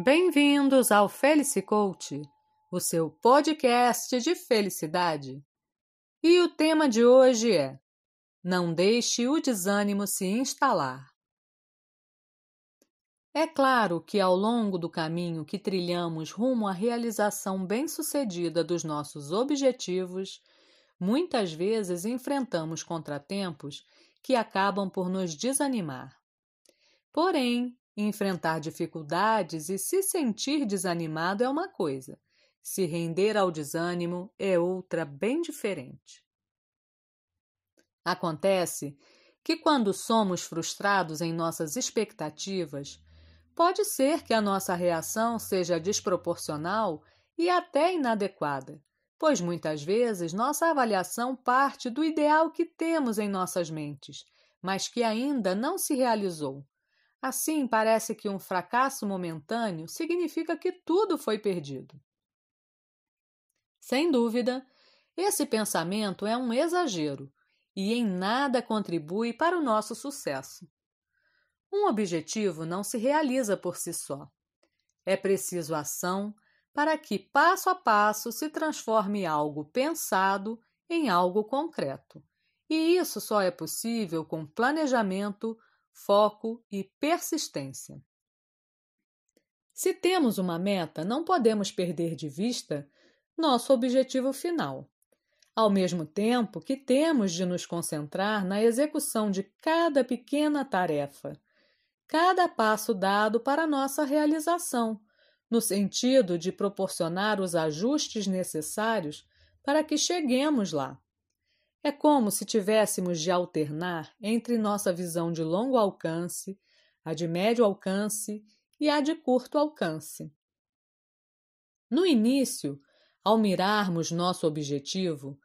Bem-vindos ao Felice Coach, o seu podcast de felicidade. E o tema de hoje é: Não deixe o desânimo se instalar. É claro que ao longo do caminho que trilhamos rumo à realização bem-sucedida dos nossos objetivos, muitas vezes enfrentamos contratempos que acabam por nos desanimar. Porém, Enfrentar dificuldades e se sentir desanimado é uma coisa, se render ao desânimo é outra bem diferente. Acontece que, quando somos frustrados em nossas expectativas, pode ser que a nossa reação seja desproporcional e até inadequada, pois muitas vezes nossa avaliação parte do ideal que temos em nossas mentes, mas que ainda não se realizou Assim, parece que um fracasso momentâneo significa que tudo foi perdido. Sem dúvida, esse pensamento é um exagero e em nada contribui para o nosso sucesso. Um objetivo não se realiza por si só. É preciso ação para que, passo a passo, se transforme algo pensado em algo concreto. E isso só é possível com planejamento, foco e persistência. Se temos uma meta, não podemos perder de vista nosso objetivo final, ao mesmo tempo que temos de nos concentrar na execução de cada pequena tarefa, cada passo dado para nossa realização, no sentido de proporcionar os ajustes necessários para que cheguemos lá. É como se tivéssemos de alternar entre nossa visão de longo alcance, a de médio alcance e a de curto alcance. No início, ao mirarmos nosso objetivo,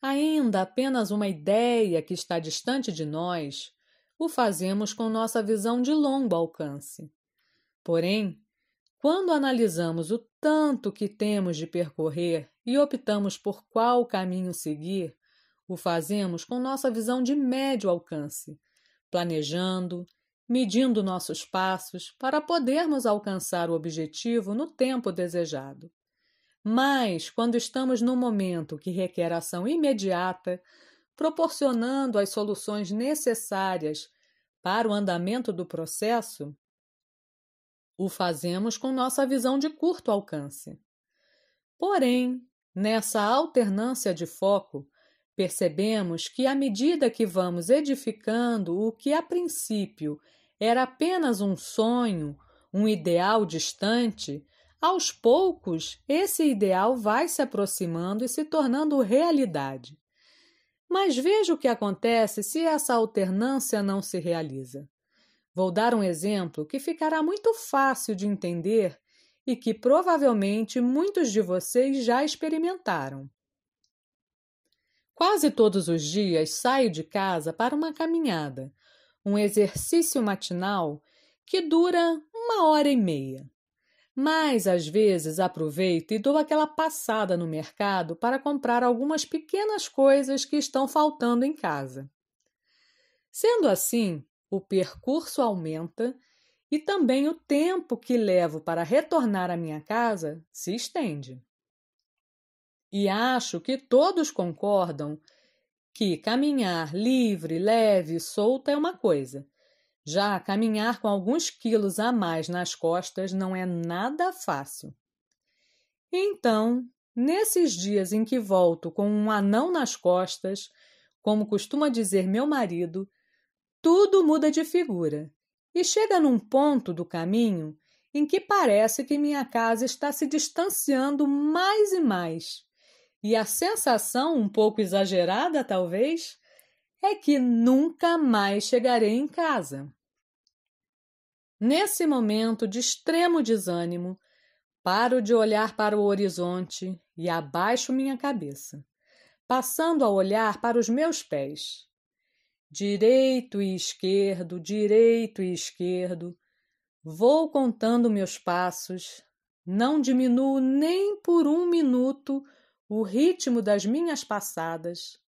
ainda apenas uma ideia que está distante de nós, o fazemos com nossa visão de longo alcance. Porém, quando analisamos o tanto que temos de percorrer e optamos por qual caminho seguir, o fazemos com nossa visão de médio alcance, planejando, medindo nossos passos para podermos alcançar o objetivo no tempo desejado. Mas, quando estamos num momento que requer ação imediata, proporcionando as soluções necessárias para o andamento do processo, o fazemos com nossa visão de curto alcance. Porém, nessa alternância de foco, Percebemos que, à medida que vamos edificando o que a princípio era apenas um sonho, um ideal distante, aos poucos esse ideal vai se aproximando e se tornando realidade. Mas veja o que acontece se essa alternância não se realiza. Vou dar um exemplo que ficará muito fácil de entender e que provavelmente muitos de vocês já experimentaram. Quase todos os dias saio de casa para uma caminhada, um exercício matinal que dura uma hora e meia. Mas às vezes aproveito e dou aquela passada no mercado para comprar algumas pequenas coisas que estão faltando em casa. Sendo assim, o percurso aumenta e também o tempo que levo para retornar à minha casa se estende. E acho que todos concordam que caminhar livre, leve, solta é uma coisa. Já caminhar com alguns quilos a mais nas costas não é nada fácil. Então, nesses dias em que volto com um anão nas costas, como costuma dizer meu marido, tudo muda de figura e chega num ponto do caminho em que parece que minha casa está se distanciando mais e mais e a sensação, um pouco exagerada talvez, é que nunca mais chegarei em casa. Nesse momento de extremo desânimo, paro de olhar para o horizonte e abaixo minha cabeça, passando a olhar para os meus pés. Direito e esquerdo, direito e esquerdo. Vou contando meus passos, não diminuo nem por um minuto o ritmo das minhas passadas.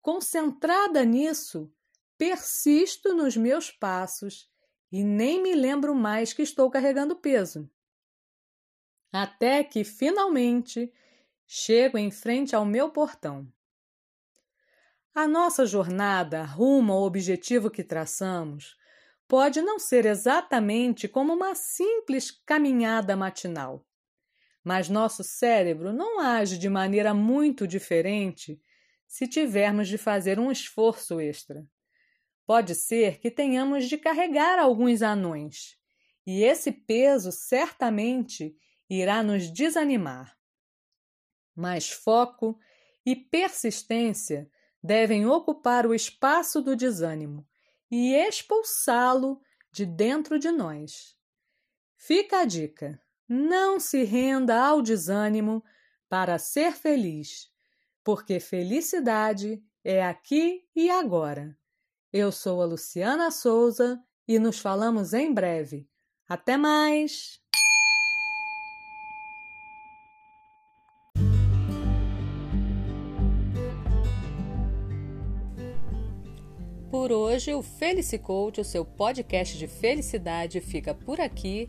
Concentrada nisso, persisto nos meus passos e nem me lembro mais que estou carregando peso. até que finalmente chego em frente ao meu portão. A nossa jornada rumo ao objetivo que traçamos pode não ser exatamente como uma simples caminhada matinal. Mas nosso cérebro não age de maneira muito diferente se tivermos de fazer um esforço extra. Pode ser que tenhamos de carregar alguns anões, e esse peso certamente irá nos desanimar. Mas foco e persistência devem ocupar o espaço do desânimo e expulsá-lo de dentro de nós. Fica a dica: não se renda ao desânimo para ser feliz, porque felicidade é aqui e agora. Eu sou a Luciana Souza e nos falamos em breve. Até mais! Por hoje, o Felicicoach, o seu podcast de felicidade, fica por aqui.